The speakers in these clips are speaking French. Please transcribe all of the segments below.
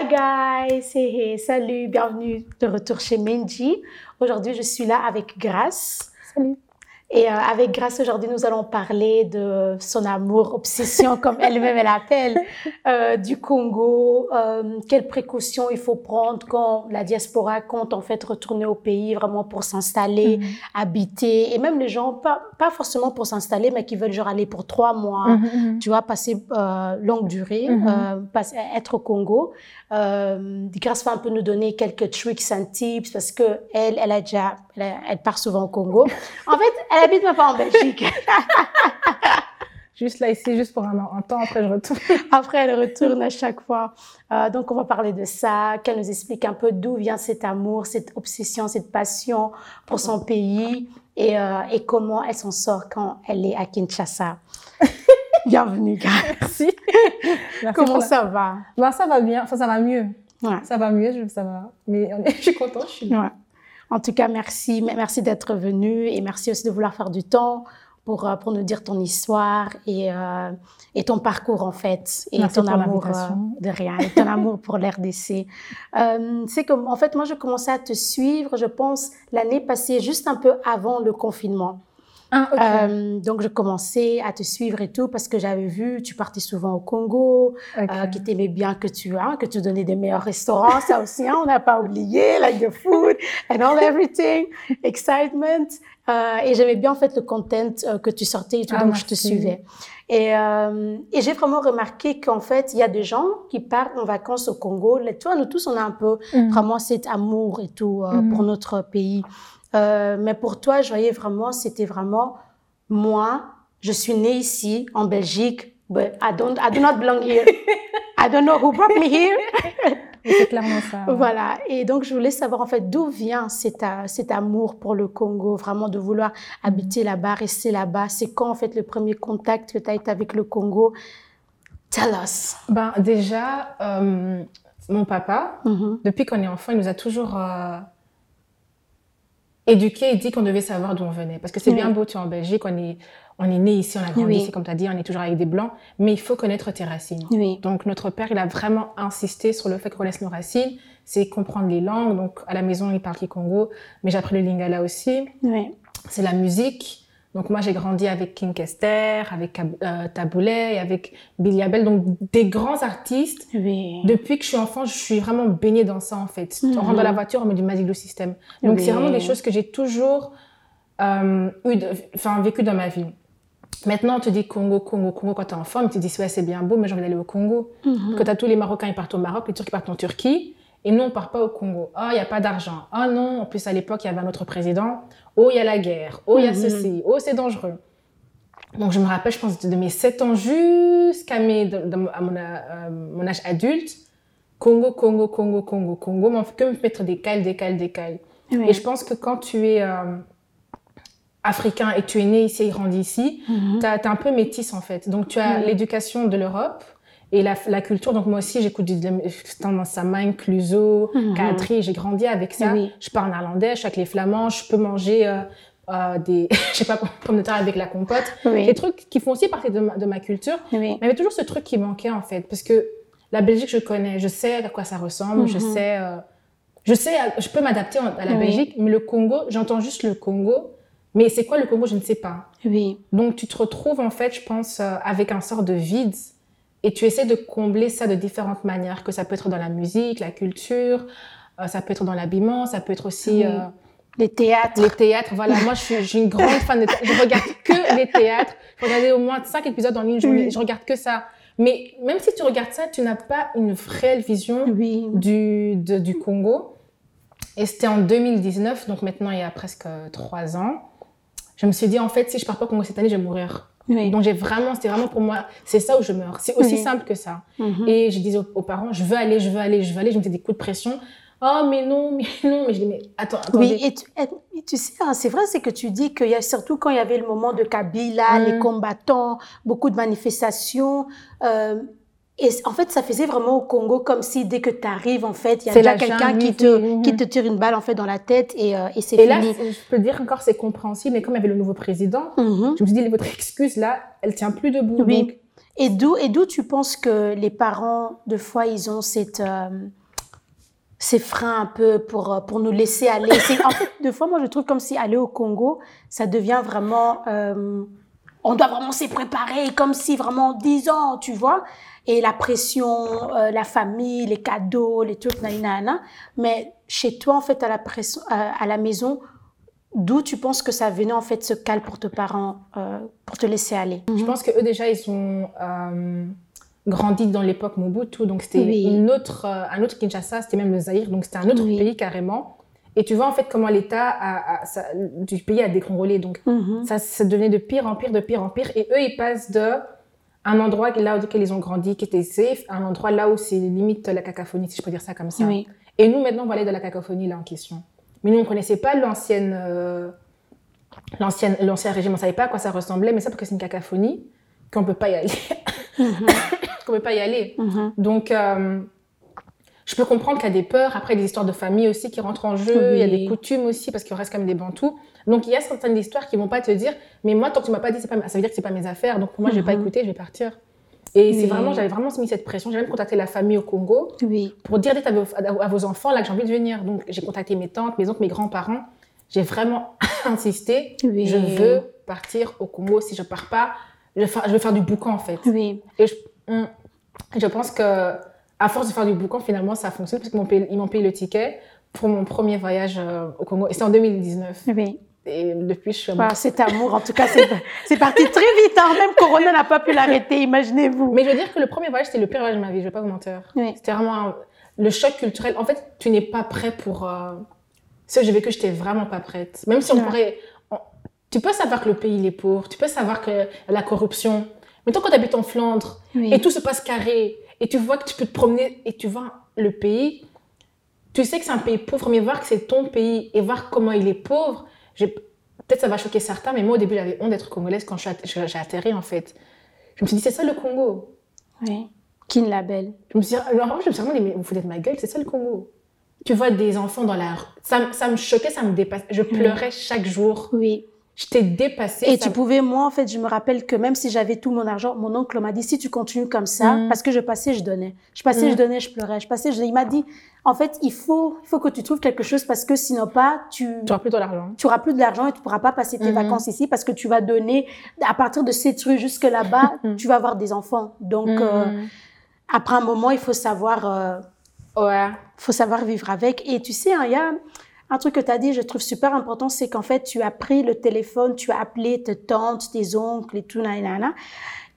Hi guys, hey, hey, salut, bienvenue de retour chez Menji. Aujourd'hui, je suis là avec Grace. Salut. Et euh, avec Grace, aujourd'hui, nous allons parler de son amour, obsession, comme elle-même elle appelle, euh, du Congo. Euh, quelles précautions il faut prendre quand la diaspora compte en fait retourner au pays vraiment pour s'installer, Mhm. habiter. Et même les gens, pas, pas forcément pour s'installer, mais qui veulent genre aller pour trois mois, Mhm, tu vois, passer euh, longue durée, Mhm. euh, passer- être au Congo. Euh, Grace va un peu nous donner quelques tricks and tips parce que elle, elle a déjà, elle, part souvent au Congo. En fait, elle habite même pas en Belgique. Juste là, ici, juste pour un, un temps, après je retourne. Après, elle retourne à chaque fois. Euh, donc, on va parler de ça, qu'elle nous explique un peu d'où vient cet amour, cette obsession, cette passion pour son pays et, euh, et comment elle s'en sort quand elle est à Kinshasa. Bienvenue, Grace. Merci. Merci Comment la- ça va? Ben, ça va bien, enfin ça va mieux. Ouais. Ça va mieux, je- ça va. Mais on est- je suis contente, je suis là. Ouais. En tout cas, merci. Merci d'être venu et merci aussi de vouloir faire du temps pour, euh, pour nous dire ton histoire et, euh, et ton parcours, en fait. Et Merci ton amour euh, de rien, et ton amour pour l'RDC. Euh, c'est comme, en fait, moi, je commençais à te suivre, je pense, l'année passée, juste un peu avant le confinement. Ah. Euh, donc, je commençais à te suivre et tout parce que j'avais vu, tu partais souvent au Congo, Ok. euh, qui t'aimait bien, que tu as, que tu donnais des meilleurs restaurants, ça aussi, hein, on n'a pas oublié, like the food and all everything, excitement. Euh, et j'aimais bien en fait le content euh, que tu sortais et tout, Ah, donc je te suivais. Et, euh, et j'ai vraiment remarqué qu'en fait, il y a des gens qui partent en vacances au Congo. Vois, nous tous, on a un peu Mhm. vraiment cet amour et tout euh, pour notre pays. Euh, mais pour toi, je voyais vraiment, c'était vraiment moi, je suis née ici, en Belgique, but I, don't, I do not belong here. I don't know who brought me here. C'est clairement ça. ouais. Voilà. Et donc, je voulais savoir en fait d'où vient cet, a- cet amour pour le Congo, vraiment de vouloir habiter là-bas, rester là-bas. C'est quand en fait le premier contact que tu as été avec le Congo? Tell us. Ben, déjà, euh, mon papa, Mhm. depuis qu'on est enfant, il nous a toujours euh, éduqués et dit qu'on devait savoir d'où on venait. Parce que c'est Oui. bien beau, tu es en Belgique, on est, on est né ici, on a grandi Oui. ici, comme tu as dit, on est toujours avec des blancs, mais il faut connaître tes racines. Oui. Donc, notre père, il a vraiment insisté sur le fait qu'on connaisse nos racines, c'est comprendre les langues. Donc, à la maison, il parle Kikongo, mais j'ai appris le lingala aussi. Oui. C'est la musique. Donc, moi, j'ai grandi avec King Kester, avec euh, Taboulet, et avec Billy Abel, donc des grands artistes. Oui. Depuis que je suis enfant, je suis vraiment baignée dans ça, en fait. Mhm. On rentre dans la voiture, on met du Magic System. Donc, Oui. c'est vraiment des choses que j'ai toujours euh, eu enfin, vécu dans ma vie. Maintenant, on te dit Congo, Congo, Congo quand t'es enfant, mais tu te dis, ouais, c'est bien beau, mais j'ai envie d'aller au Congo. Mhm. Que t'as tous les Marocains, ils partent au Maroc, les Turcs, ils partent en Turquie. Et nous, on part pas au Congo. Ah, il n'y a pas d'argent. Ah non, en plus, à l'époque, il y avait un autre président. Oh, il y a la guerre. Oh, il y a Mhm. ceci. Oh, c'est dangereux. Donc, je me rappelle, je pense, de mes 7 ans jusqu'à mes, de- de- à mon, euh, mon âge adulte. Congo, Congo, Congo, Congo, Congo. Mais on fait que me mettre des cales, des cales, des cales. Oui. Et je pense que quand tu es euh, africain et tu es né ici et grandi ici, Mhm. tu es un peu métisse en fait. Donc tu as l'éducation de l'Europe et la, la culture. Donc moi aussi, j'écoute du tendance Samain, Cluzo, Mhm. Kadri. J'ai grandi avec ça. Oui. Je parle néerlandais, je suis avec les flamands, je peux manger euh, euh, des, je sais pas, pommes de terre avec la compote. Oui. Des trucs qui font aussi partie de ma, de ma culture. Oui. Mais il y avait toujours ce truc qui manquait en fait, parce que la Belgique, je connais, je sais à quoi ça ressemble, je Mhm. sais, euh, je sais, je peux m'adapter à la. Belgique, mais le Congo, j'entends juste le Congo, mais c'est quoi le Congo, je ne sais pas. Oui. Donc tu te retrouves en fait, je pense, avec un sort de vide, et tu essaies de combler ça de différentes manières, que ça peut être dans la musique, la culture, euh, ça peut être dans l'habillement, ça peut être aussi euh, Les théâtres. les théâtres. Voilà, moi je suis, je suis une grande fan de théâtre. Je regarde que les théâtres. Je regardais au moins cinq épisodes en une journée. Oui. Je regarde que ça. Mais même si tu regardes ça, tu n'as pas une réelle vision Oui. du, de- du Congo. Et c'était en 2019, donc maintenant il y a presque euh, trois ans. Je me suis dit, en fait, si je pars pas au Congo cette année, je vais mourir. Oui. Donc j'ai vraiment, c'était vraiment pour moi, c'est ça où je meurs. C'est aussi Oui. simple que ça. Mhm. Et je disais aux, aux parents, je veux aller, je veux aller, je veux aller. Je me mettais des coups de pression. Oh, mais non, mais non. Mais je dis, mais attends, attendez. Oui, et tu, et- et tu sais, hein, c'est vrai, c'est que tu dis qu'il y a surtout quand il y avait le moment de Kabila, Mm. les combattants, beaucoup de manifestations. euh, et en fait, ça faisait vraiment au Congo comme si dès que tu arries, en fait, il y a déjà quelqu'un qui te, qui te tire une balle en fait dans la tête et, euh, et c'est Et là, fini. je peux dire encore, c'est compréhensible, mais comme il y avait le nouveau président, Mhm. je me suis dit, votre excuse là, elle tient plus debout. Oui. Donc, Et d'où, et d'où tu penses que les parents, de fois, ils ont cette, euh, ces freins un peu pour, euh, pour nous laisser aller? En fait, de fois, moi, je trouve comme si aller au Congo, ça devient vraiment... euh, on doit vraiment s'y préparer, comme si vraiment 10 ans, tu vois. Et la pression, euh, la famille, les cadeaux, les trucs, nanana. Mais chez toi, en fait, à la, pression, à, à la maison, d'où tu penses que ça venait, en fait, ce calme pour tes parents, euh, pour te laisser aller? Je pense que eux déjà ils ont euh, grandi dans l'époque Mobutu, donc c'était Oui. une autre, euh, un autre Kinshasa, c'était même le Zaïre, donc c'était un autre Oui. pays carrément. Et tu vois en fait comment l'État du pays a dégringolé, donc Mhm. ça, ça devenait de pire en pire, de pire en pire. Et eux, ils passent de un endroit là auquel ils ont grandi, qui était safe, à un endroit là où c'est limite la cacophonie, si je peux dire ça comme ça. Oui. Et nous, maintenant, on va aller de la cacophonie là en question. Mais nous, on ne connaissait pas l'ancienne, euh, l'ancienne, l'ancien régime, on ne savait pas à quoi ça ressemblait, mais ça parce que c'est une cacophonie, qu'on ne peut pas y aller. qu'on peut pas y aller. Mhm. Donc, euh, je peux comprendre qu'il y a des peurs. Après, des histoires de famille aussi qui rentrent en jeu. Il y a des coutumes aussi, parce qu'il reste quand même des bantous. Donc, il y a certaines histoires qui vont pas te dire, mais moi, tant que tu m'as pas dit, c'est pas, ça veut dire que c'est pas mes affaires. Donc, pour moi, je vais pas Mhm. écouter, je vais partir. Et c'est vraiment, j'avais vraiment mis cette pression. J'ai même contacté la famille au Congo Oui. pour dire dites à vos, à vos enfants là que j'ai envie de venir. Donc, j'ai contacté mes tantes, mes oncles, mes grands-parents. J'ai vraiment insisté. Je veux partir au Congo. Si je pars pas, je vais faire, je vais faire du boucan en fait. Oui. Et je, je pense que à force de faire du boucan, finalement, ça fonctionne parce qu'ils m'ont payé, le ticket pour mon premier voyage euh, au Congo. Et c'était en 2019. Oui. Et depuis, je suis Voilà, cet amour, en tout cas, c'est parti très vite. hein. Même Corona n'a pas pu l'arrêter, imaginez-vous. Mais je veux dire que le premier voyage, c'était le pire voyage de ma vie. Je vais pas vous mentir. Oui. C'était vraiment un- le choc culturel. En fait, tu n'es pas prêt pour euh, ce que j'ai vécu. J'étais vraiment pas prête. Même si on Ouais. pourrait, on- tu peux savoir que le pays il est pauvre. Tu peux savoir que la corruption. Mais toi, quand tu habites en Flandre, Oui. et tout se passe carré. Et tu vois que tu peux te promener et tu vois le pays. Tu sais que c'est un pays pauvre, mais voir que c'est ton pays et voir comment il est pauvre, j'ai- peut-être ça va choquer certains, mais moi au début j'avais honte d'être congolaise quand j'ai atterri en fait. Je me suis dit, c'est ça le Congo. Oui. Kin Label. Je me suis dit, alors, je me suis dit, mais vous foutez de ma gueule, c'est ça le Congo. Tu vois des enfants dans la rue. Ça, ça me choquait, ça me dépassait. Je pleurais chaque jour. Oui. J'étais dépassée. Et ça tu pouvais, moi, en fait, je me rappelle que même si j'avais tout mon argent, mon oncle m'a dit, si tu continues comme ça, Mhm. parce que je passais, je donnais. Je passais, je donnais, je pleurais. Je passais, je. Il m'a dit, en fait, il faut, il faut que tu trouves quelque chose parce que sinon pas, tu, Tu auras plus de l'argent. tu auras plus de l'argent et tu pourras pas passer tes Mhm. vacances ici parce que tu vas donner, à partir de cette rue jusque là-bas, tu vas avoir des enfants. Donc, euh, Mhm. après un moment, il faut savoir, euh, Ouais. faut savoir vivre avec. Et tu sais, hein, il y a un truc que tu as dit, je trouve super important, c'est qu'en fait, tu as pris le téléphone, tu as appelé tes tantes, tes oncles et tout, nanana.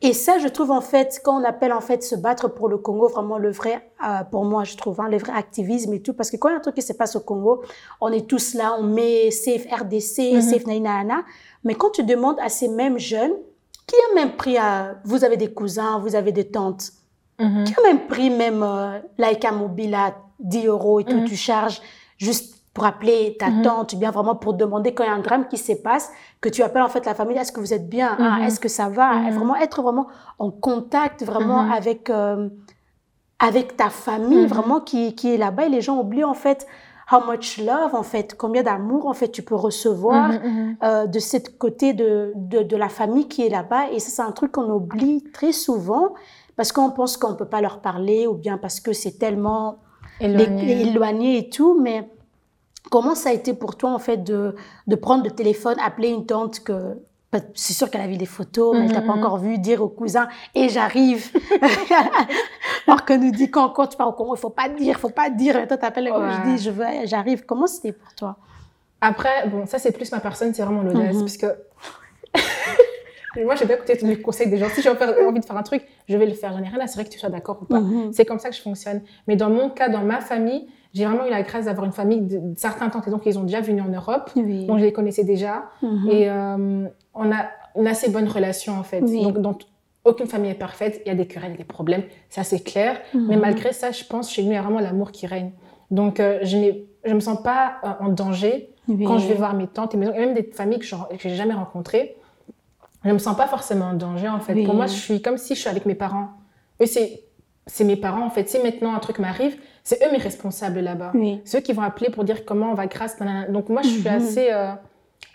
Et ça, je trouve en fait, quand on appelle en fait se battre pour le Congo, vraiment le vrai, euh, pour moi, je trouve, hein, le vrai activisme et tout, parce que quand il y a un truc qui se passe au Congo, on est tous là, on met safe RDC, Mhm. safe nanana. Mais quand tu demandes à ces mêmes jeunes, qui a même pris à, vous avez des cousins, vous avez des tantes, Mhm. qui a même pris même euh, Laika Mobile à 10 euros et tout, Mhm. tu charges juste pour appeler ta Mhm. tante, ou bien vraiment pour demander quand il y a un drame qui se passe, que tu appelles en fait la famille, est-ce que vous êtes bien, Ah, Mhm. est-ce que ça va, Mhm. Et vraiment être vraiment en contact vraiment avec euh, avec ta famille vraiment qui, qui est là-bas et les gens oublient en fait how much love en fait, combien d'amour en fait tu peux recevoir euh, de cette côté de, de, de la famille qui est là-bas. Et ça, c'est un truc qu'on oublie très souvent parce qu'on pense qu'on ne peut pas leur parler ou bien parce que c'est tellement Éloigné. éloigné et tout. Mais comment ça a été pour toi, en fait, de, de prendre le téléphone, appeler une tante que... C'est sûr qu'elle a vu des photos, mais elle t'a pas Mhm, mhm. encore vu, dire au cousin, et j'arrive. Alors que nous dit quand, quand tu pars au Congo, il faut pas dire, il faut pas dire. Et toi, t'appelles, Ouais. je dis, je veux, j'arrive. Comment c'était pour toi? Après, bon, ça c'est plus ma personne, c'est vraiment l'audace. Mhm. Parce que moi, j'ai bien écouté tous les conseils des gens. Si j'ai envie de faire un truc, je vais le faire. J'en ai rien à cirer que tu sois d'accord ou pas. Mhm. C'est comme ça que je fonctionne. Mais dans mon cas, dans ma famille, j'ai vraiment eu la grâce d'avoir une famille de, de certains tantes et donc ils ont déjà venu en Europe. Oui. Donc je les connaissais déjà. Mhm. Et euh, on a une assez bonne relation en fait. Oui. Donc, aucune famille est parfaite. Il y a des querelles, des problèmes. Ça, c'est clair. Mais Mhm. malgré ça, je pense chez nous, il y a vraiment l'amour qui règne. Donc, euh, je ne je me sens pas euh, en danger Oui. quand je vais voir mes tantes et mes et même des familles que je j'ai jamais rencontrées. Je me sens pas forcément en danger en fait. Pour moi, je suis comme si je suis avec mes parents. Eux, c'est c'est mes parents en fait. Si maintenant un truc m'arrive, c'est eux mes responsables là-bas. Oui. C'est eux qui vont appeler pour dire comment on va grâce. nanana. Donc moi, je suis Mhm. assez. euh,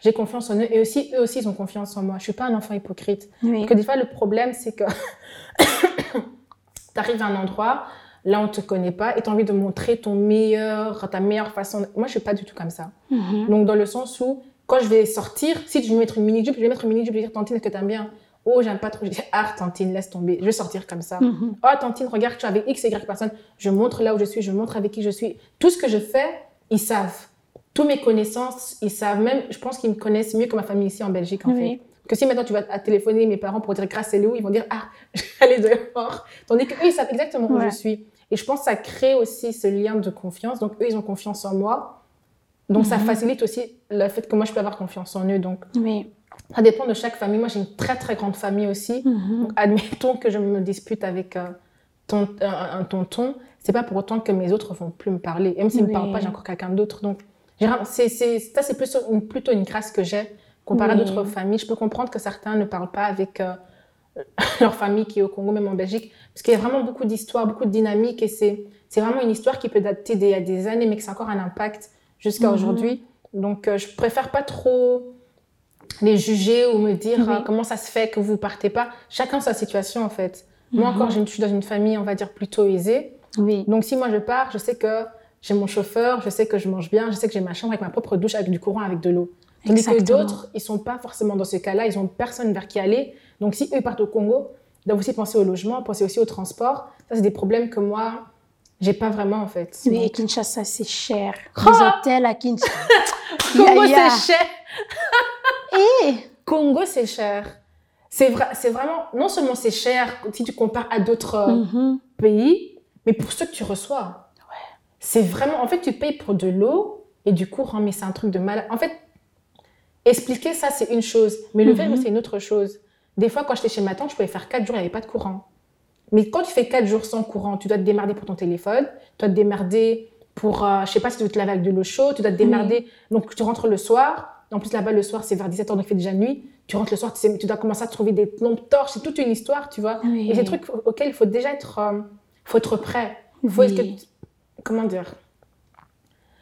j'ai confiance en eux et aussi eux aussi ils ont confiance en moi. Je suis pas un enfant hypocrite. Oui. Parce que des fois le problème c'est que tu arrives à un endroit, là on te connaît pas et tu as envie de montrer ton meilleur, ta meilleure façon. Moi je suis pas du tout comme ça. Mhm. Donc dans le sens où quand je vais sortir, si je vais mettre une mini jupe, je vais mettre une mini jupe, vais dire Tantine est-ce que t'aimes bien? Oh j'aime pas trop. Je dis ah Tantine laisse tomber. Je vais sortir comme ça. Mhm. Oh Tantine regarde tu es avec x et y personne. Je montre là où je suis, je montre avec qui je suis. Tout ce que je fais, ils savent. Tous mes connaissances, ils savent. Même je pense qu'ils me connaissent mieux que ma famille ici en Belgique en Oui. fait. Que si maintenant tu vas à téléphoner mes parents pour dire grâce c'est où, ils vont dire ah je aller dehors. Tandis qu'eux ils savent exactement où je suis. Et je pense que ça crée aussi ce lien de confiance. Donc eux ils ont confiance en moi. Donc ça Mhm. facilite aussi le fait que moi je peux avoir confiance en eux. Donc Oui. Ça dépend de chaque famille. Moi j'ai une très très grande famille aussi. Mhm. Donc, admettons que je me dispute avec euh, ton- un, un tonton, c'est pas pour autant que mes autres vont plus me parler. Et même s'ils me Oui. parlent pas, j'ai encore quelqu'un d'autre. Donc, c'est, c'est, ça, c'est plus une- plutôt une grâce que j'ai comparé Oui. à d'autres familles. Je peux comprendre que certains ne parlent pas avec euh, leur famille qui est au Congo, même en Belgique, parce qu'il y a vraiment beaucoup d'histoires, beaucoup de dynamiques, et c'est, c'est vraiment une histoire qui peut dater d'il y a des années, mais que c'est encore un impact jusqu'à Mhm. aujourd'hui. Donc, euh, je préfère pas trop les juger ou me dire Oui. euh, comment ça se fait que vous partez pas. Chacun sa situation, en fait. Moi Mhm. encore, je suis dans une famille, on va dire, plutôt aisée. Oui. Donc, si moi je pars, je sais que j'ai mon chauffeur, je sais que je mange bien, je sais que j'ai ma chambre avec ma propre douche, avec du courant, avec de l'eau. Tandis que d'autres, ils sont pas forcément dans ce cas-là, ils ont personne vers qui aller. Donc, si eux partent au Congo, ils doivent aussi penser au logement, penser aussi au transport. Ça, c'est des problèmes que moi, j'ai pas vraiment, en fait. Oui, Donc, Kinshasa, c'est cher. Oh Les hôtels à Kinshasa. Congo, c'est cher. Eh, Congo, c'est cher. C'est vrai, c'est vraiment, non seulement c'est cher si tu compares à d'autres euh, mhm. pays, mais pour ce que tu reçois. C'est vraiment, en fait, tu payes pour de l'eau et du courant, mais c'est un truc de mal. En fait, expliquer ça, c'est une chose, mais le Mhm. vivre, c'est une autre chose. Des fois, quand j'étais chez ma tante, je pouvais faire 4 jours, il n'y avait pas de courant. Mais quand tu fais 4 jours sans courant, tu dois te démerder pour ton téléphone, tu dois te démerder pour, euh, je sais pas si tu veux te laver avec de l'eau chaude, tu dois te démerder. Donc, tu rentres le soir. En plus, là-bas, le soir, c'est vers 17h, donc il fait déjà nuit. Tu rentres le soir, tu, sais- tu dois commencer à trouver des lampes torches. C'est toute une histoire, tu vois. Oui. Et c'est des trucs auxquels il faut déjà être, euh, faut être prêt. Il faut Oui. être- comment dire?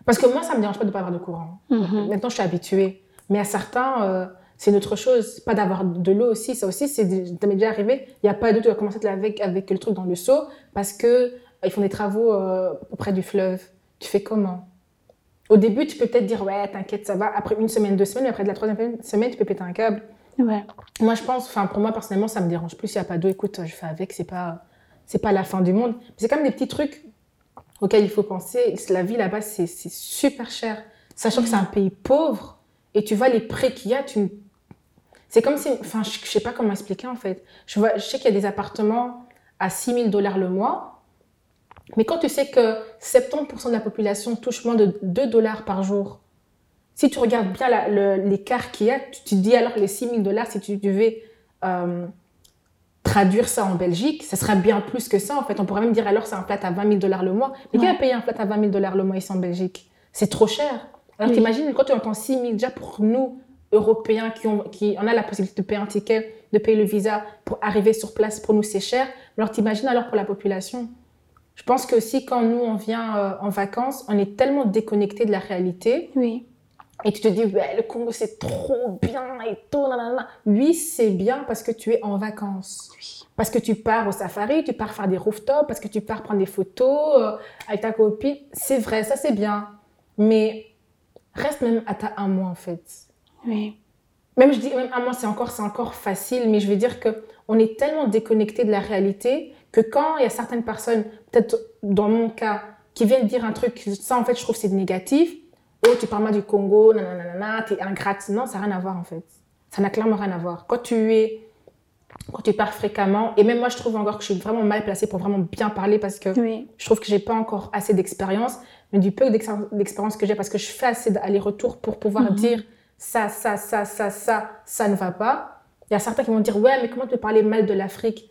Parce que moi, ça me dérange pas de pas avoir de courant. Mhm. Maintenant, je suis habituée. Mais à certains, euh, c'est une autre chose. Pas d'avoir de l'eau aussi. Ça aussi, c'est ça m'est déjà arrivé. Il n'y a pas d'eau, tu vas commencer à te laver avec, avec le truc dans le seau parce que euh, ils font des travaux euh, auprès du fleuve. Tu fais comment? Au début, tu peux peut-être dire ouais, t'inquiète, ça va. Après une semaine, deux semaines, mais après de la troisième semaine, tu peux péter un câble. Ouais. Moi, je pense, enfin, pour moi, personnellement, ça me dérange plus. S'il n'y a pas d'eau, écoute, je fais avec, c'est pas, c'est pas la fin du monde. C'est quand même des petits trucs auxquels il faut penser. La vie là-bas, c'est super cher. Sachant que c'est un pays pauvre et tu vois les prix qu'il y a, tu. C'est comme si. Enfin, je, je sais pas comment expliquer en fait. Je, vois, je sais qu'il y a des appartements à 6 000 dollars le mois. Mais quand tu sais que 70% de la population touche moins de 2 dollars par jour, si tu regardes bien l'écart qu'il y a, tu te dis alors les 6 000 dollars, si tu devais euh, traduire ça en Belgique, ça serait bien plus que ça en fait. On pourrait même dire alors c'est un flat à 20 000 dollars le mois. Mais qui va payer un flat à 20 000 dollars le mois ici en Belgique? C'est trop cher. Alors Oui. t'imagines quand tu entends 6 000 déjà pour nous, Européens, qui, ont, qui on a la possibilité de payer un ticket, de payer le visa pour arriver sur place, pour nous c'est cher. Alors t'imagines alors pour la population? Je pense que aussi quand nous on vient euh, en vacances, on est tellement déconnecté de la réalité Oui. et tu te dis ouais, le Congo c'est trop bien et tout nanana. Oui, c'est bien parce que tu es en vacances. Oui. Parce que tu pars au safari, tu pars faire des rooftops, parce que tu pars prendre des photos euh, avec ta copine. C'est vrai, ça c'est bien. Mais reste même à ta un mois en fait. Oui. Même je dis même un mois c'est encore c'est encore facile, mais je veux dire que on est tellement déconnecté de la réalité que quand il y a certaines personnes, peut-être dans mon cas, qui viennent dire un truc, ça en fait je trouve c'est négatif. Oh tu parles mal du Congo, nanana, t'es ingrate. Non, ça n'a rien à voir en fait. Ça n'a clairement rien à voir. Quand tu es quand tu pars fréquemment, et même moi je trouve encore que je suis vraiment mal placée pour vraiment bien parler parce que Oui. je trouve que j'ai pas encore assez d'expérience, mais du peu d'ex- d'expérience que j'ai, parce que je fais assez d'aller-retour pour pouvoir Mhm. dire ça, ça, ça, ça, ça, ça ne va pas. Il y a certains qui vont dire ouais, mais comment tu peux parler mal de l'Afrique?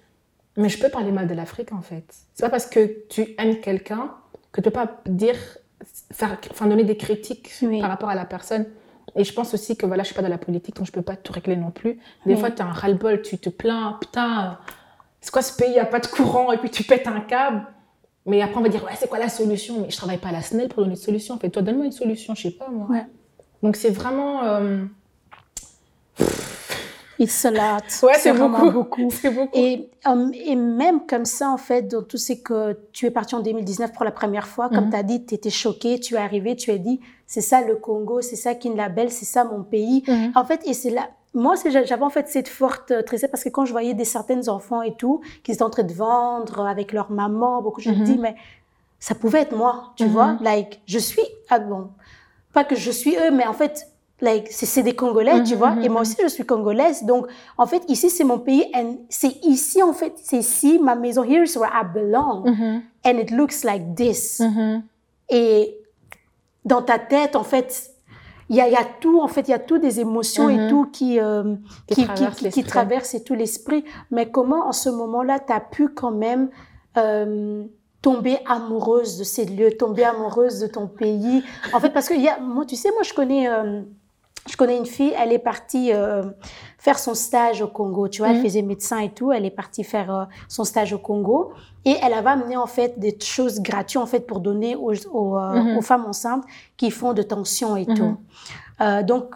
Mais je peux parler mal de l'Afrique en fait. C'est pas parce que tu aimes quelqu'un que tu peux pas dire, faire, enfin donner des critiques Oui. par rapport à la personne. Et je pense aussi que voilà, je suis pas dans la politique, donc je peux pas tout régler non plus. Des Oui. fois, tu as un ras-le-bol, tu te plains, putain, c'est quoi ce pays, il n'y a pas de courant, et puis tu pètes un câble. Mais après, on va dire, ouais, c'est quoi la solution? Mais je travaille pas à la SNEL pour donner une solution. En fait, toi, donne-moi une solution, je sais pas, moi. Ouais. Donc, c'est vraiment. euh, It's a lot. Ouais, c'est vraiment beaucoup. Beaucoup. Et, euh, et même comme ça, en fait, dans tout ce que tu es parti en 2019 pour la première fois, comme Mhm. tu as dit, tu étais choquée, tu es arrivé, tu as dit, c'est ça le Congo, c'est ça qui la belle, c'est ça mon pays. Mhm. En fait, et c'est là, moi, j'avais en fait cette forte tristesse parce que quand je voyais des certaines enfants et tout, qui étaient en train de vendre avec leur maman, beaucoup, je me Mhm. dis, mais ça pouvait être moi, tu Mhm. vois, like, je suis, ah bon, pas que je suis eux, mais en fait, like, c'est c'est des Congolais, tu vois, mhm, et moi mhm. aussi, je suis congolaise, donc, en fait, ici, c'est mon pays, and c'est ici, en fait, c'est ici, ma maison, here's where I belong, Mhm. and it looks like this. Mhm. Et dans ta tête, en fait, il y y a tout, en fait, il y a tout des émotions et tout qui, euh, Qui qui, qui, traversent qui- qui l'esprit. traversent et tout l'esprit. Mais comment, en ce moment-là, tu as pu quand même euh, tomber amoureuse de ces lieux, tomber amoureuse de ton pays? En fait, parce que y a, moi, tu sais, moi, je connais, euh, je connais une fille, elle est partie euh, faire son stage au Congo. Tu vois, elle Mhm. faisait médecin et tout. Elle est partie faire euh, son stage au Congo. Et elle avait amené en fait des choses gratuites en fait pour donner aux, aux, euh, Mhm. aux femmes enceintes qui font de tension et Mhm. tout. Euh, donc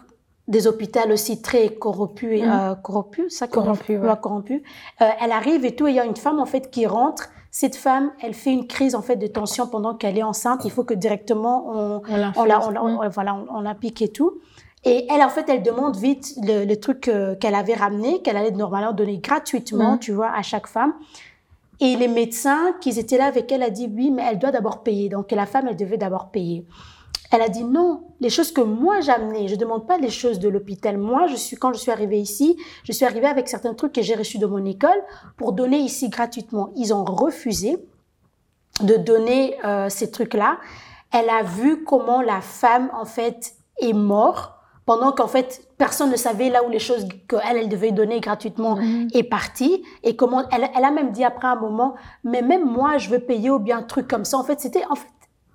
des hôpitaux aussi très corrompus, et, Mhm. euh, corrompus, ça Corrompus, ouais. Euh, elle arrive et tout, et il y a une femme en fait qui rentre. Cette femme, elle fait une crise en fait de tension pendant qu'elle est enceinte. Il faut que directement on, On la, on, Mhm. on- voilà, on, on la pique et tout. Et elle, en fait, elle demande vite le, le truc euh, qu'elle avait ramené, qu'elle allait normalement donner gratuitement, tu vois, à chaque femme. Et les médecins qui étaient là avec elle a dit oui, mais elle doit d'abord payer. Donc la femme, elle devait d'abord payer. Elle a dit non, les choses que moi j'ai amenées, je demande pas les choses de l'hôpital. Moi, je suis quand je suis arrivée ici, je suis arrivée avec certains trucs que j'ai reçus de mon école pour donner ici gratuitement. Ils ont refusé de donner euh, ces trucs-là. Elle a vu comment la femme en fait est morte pendant qu'en fait personne ne savait là où les choses qu'elle elle devait donner gratuitement Mhm. est partie et comment elle, elle a même dit après un moment mais même moi je veux payer ou bien un truc comme ça en fait c'était en fait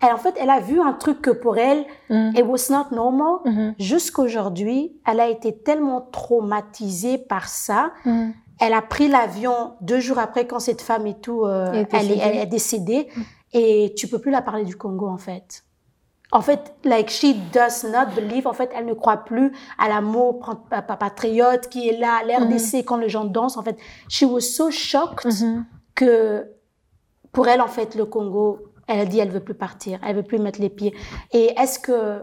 elle en fait elle a vu un truc que pour elle Mhm. it was not normal Mhm. jusqu'aujourd'hui elle a été tellement traumatisée par ça Mhm. elle a pris l'avion deux jours après quand cette femme et tout, euh, Elle est elle est décédée. Et tu peux plus la parler du Congo, en fait. En fait, like, she does not believe, en fait, elle ne croit plus à l'amour pa- pa- pa- patriote qui est là, l'RDC, quand les gens dansent, en fait. She was so shocked Mhm. que pour elle, en fait, le Congo, elle a dit elle veut plus partir, elle veut plus mettre les pieds. Et est-ce que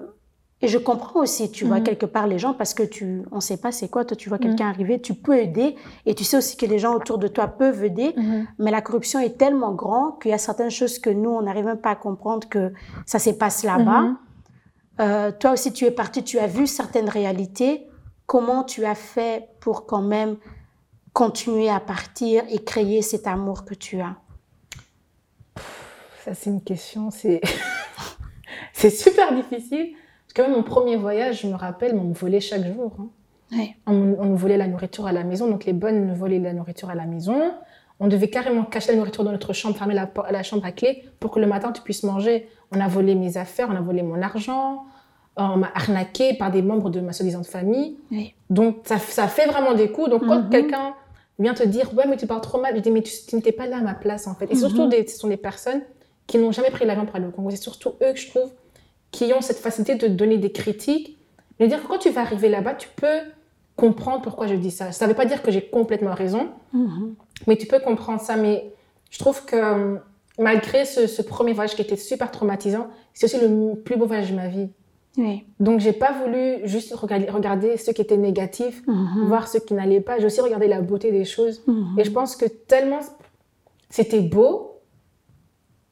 et je comprends aussi, tu vois, Mhm. quelque part les gens parce que tu, on sait pas c'est quoi. Toi, tu vois quelqu'un arriver, tu peux aider et tu sais aussi que les gens autour de toi peuvent aider. Mhm. Mais la corruption est tellement grande qu'il y a certaines choses que nous, on n'arrive même pas à comprendre que ça se passe là-bas. Mhm. Euh, toi aussi, tu es parti, tu as vu certaines réalités. Comment tu as fait pour quand même continuer à partir et créer cet amour que tu as? Ça, c'est une question, c'est c'est super difficile. Parce que même mon premier voyage, je me rappelle, on me volait chaque jour. hein. On, me volait la nourriture à la maison, donc les bonnes nous volaient la nourriture à la maison. On devait carrément cacher la nourriture dans notre chambre, fermer la, la chambre à clé pour que le matin tu puisses manger. On a volé mes affaires, on a volé mon argent, euh, on m'a arnaqué par des membres de ma soi-disant famille. Oui. Donc ça, ça fait vraiment des coups. Donc quand Mhm. quelqu'un vient te dire ouais mais tu parles trop mal, je dis mais tu, tu n'étais pas là à ma place en fait. Et surtout Mhm. des, ce sont des personnes qui n'ont jamais pris l'avion pour aller au Congo. C'est surtout eux que je trouve qui ont cette facilité de donner des critiques. Mais dire que quand tu vas arriver là-bas, tu peux comprendre pourquoi je dis ça. Ça ne veut pas dire que j'ai complètement raison, Mhm. mais tu peux comprendre ça. Mais je trouve que euh, malgré ce, ce premier voyage qui était super traumatisant, c'est aussi le plus beau voyage de ma vie. Oui. Donc j'ai pas voulu juste regarder, regarder ce qui était négatif, Mhm. voir ce qui n'allait pas. J'ai aussi regardé la beauté des choses. Mhm. Et je pense que tellement c'était beau,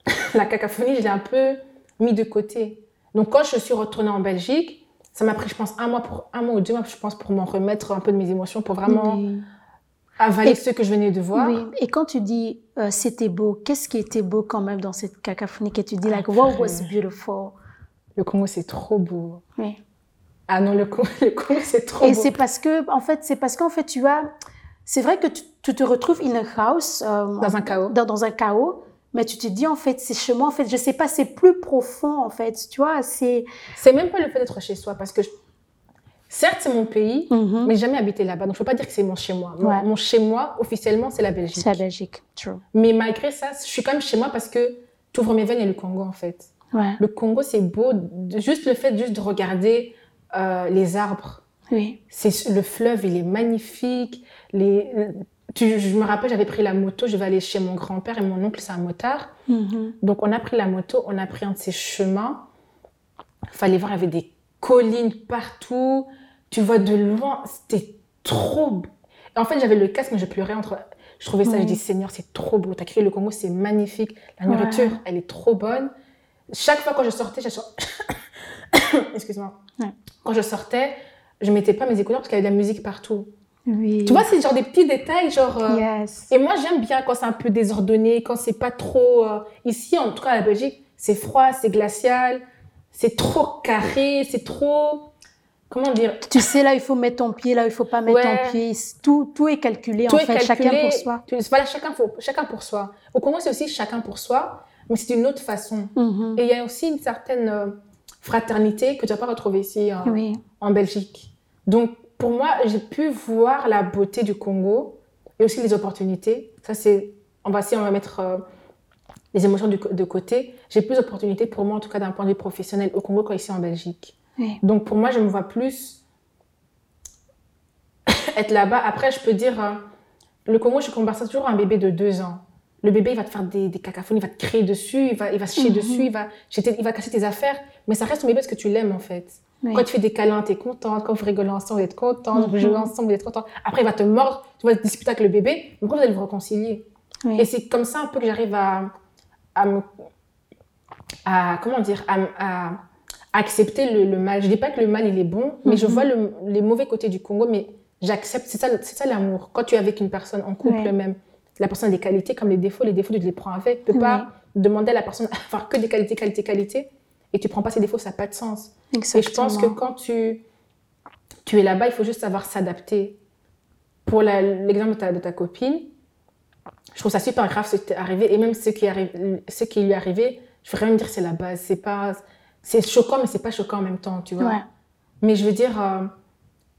la cacophonie, je l'ai un peu mis de côté. Donc quand je suis retournée en Belgique, ça m'a pris, je pense, un mois, pour, un mois ou deux mois, je pense, pour m'en remettre un peu de mes émotions, pour vraiment Oui. avaler Et- ce que je venais de voir. Oui. Et quand tu dis euh, c'était beau, qu'est-ce qui était beau quand même dans cette cacophonie que tu dis, like, what was beautiful? Le Congo, c'est trop beau. Oui. Ah non, le Congo, le c'est trop Et beau. c'est parce que, en fait, c'est parce qu'en fait, tu as, c'est vrai que tu, tu te retrouves in a house, euh, Dans un chaos. dans, dans un chaos, mais tu te dis, en fait, c'est chez moi, en fait, je sais pas, c'est plus profond, en fait, tu vois, c'est... C'est même pas le fait d'être chez soi, parce que je- certes, c'est mon pays, Mhm. mais j'ai jamais habité là-bas. Donc je peux pas dire que c'est mon. Mon, Ouais. mon chez-moi, officiellement, c'est la Belgique. C'est la Belgique, true. Mais malgré ça, je suis quand même chez moi parce que tu ouvres mes veines et le Congo, en fait. Ouais, Le Congo, c'est beau. Juste le fait juste de regarder euh, les arbres. Oui. C'est le fleuve, il est magnifique. Les, tu- je me rappelle, j'avais pris la moto, je vais aller chez mon grand-père et mon oncle, c'est un motard. Mhm. Donc on a pris la moto, on a pris un de ces chemins. Fallait voir, il y avait des collines partout. Tu vois de loin, c'était trop en fait, j'avais le casque, mais je pleurais entre. Je trouvais ça, je dis Seigneur, c'est trop beau. T'as créé le Congo, c'est magnifique. La Ouais. nourriture, elle est trop bonne. Chaque fois quand je sortais, je excuse-moi. Ouais. Quand je sortais, je mettais pas mes écouteurs parce qu'il y avait de la musique partout. Oui. Tu vois, c'est genre des petits détails, genre. euh, Yes. et moi, j'aime bien quand c'est un peu désordonné, quand c'est pas trop. euh, Ici, en tout cas, à la Belgique, c'est froid, c'est glacial, c'est trop carré, c'est trop. Comment dire? Tu sais, là, il faut mettre ton pied, là, il faut pas mettre Ouais. ton pied. Tout, tout est calculé, Tout en est fait, chacun calculé. pour soi. Tu- Voilà, chacun pour, chacun pour soi. Au Congo, c'est aussi chacun pour soi, mais c'est d'une autre façon. Mhm. Et il y a aussi une certaine euh, fraternité que tu vas pas retrouver ici Oui. en Belgique. Donc, pour moi, j'ai pu voir la beauté du Congo et aussi les opportunités. Ça, c'est. On va, si on va mettre euh, les émotions du de côté, j'ai plus d'opportunités pour moi, en tout cas d'un point de vue professionnel, au Congo qu'ici en Belgique. Oui. Donc, pour moi, je me vois plus être là-bas. Après, je peux dire, euh, le Congo, je compare ça toujours à un bébé de deux ans. Le bébé, il va te faire des, des cacaphonies, il va te crier dessus, il va, il va se chier Mhm. dessus, il va, il va casser tes affaires. Mais ça reste ton bébé parce que tu l'aimes, en fait. Oui. Quand tu fais des câlins, tu es contente. Quand vous rigolez ensemble, vous êtes contente. Vous Mhm. jouez ensemble, vous êtes contente. Après, il va te mordre, tu vas te disputer avec le bébé. Après, vous allez vous réconcilier. Oui. Et c'est comme ça un peu que j'arrive à, à me. À, comment dire à, accepter le, le mal. Je dis pas que le mal, il est bon, mais je Mhm. vois le- les mauvais côtés du Congo, mais j'accepte. C'est ça, c'est ça l'amour. Quand tu es avec une personne en couple Ouais. même, la personne a des qualités comme les défauts. Les défauts, tu les prends avec. Tu peux pas demander à la personne à faire que des qualités, qualités, qualités, et tu prends pas ses défauts, ça n'a pas de sens. Et je pense que Exactement. quand tu, tu es là-bas, il faut juste savoir s'adapter. Pour l'exemple de ta, de ta copine, je trouve ça super grave ce qui t'est arrivé. Et même ce qui, arrive, ce qui lui est arrivé, je voudrais même dire que c'est la base. C'est pas, c'est choquant, mais c'est pas choquant en même temps, tu vois. Ouais. Mais je veux dire euh,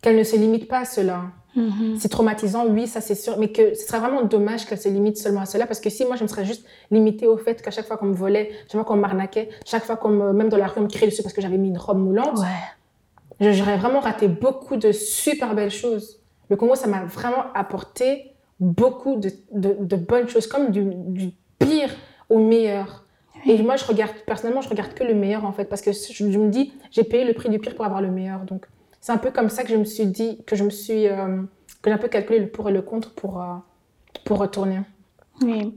qu'elle ne se limite pas à cela. Mhm. C'est traumatisant, oui, ça c'est sûr, mais que ce serait vraiment dommage qu'elle se limite seulement à cela, parce que si moi je me serais juste limitée au fait qu'à chaque fois qu'on me volait, chaque fois qu'on m'arnaquait, chaque fois qu'on me, même dans la rue on me criait dessus parce que j'avais mis une robe moulante, Ouais. j'aurais vraiment raté beaucoup de super belles choses. Le Congo, ça m'a vraiment apporté beaucoup de, de- de bonnes choses, comme du, du pire au meilleur. Et moi, je regarde, personnellement, je regarde que le meilleur, en fait, parce que je, je me dis, j'ai payé le prix du pire pour avoir le meilleur. Donc, c'est un peu comme ça que je me suis dit, que je me suis, euh, que j'ai un peu calculé le pour et le contre pour, euh, pour retourner. Oui.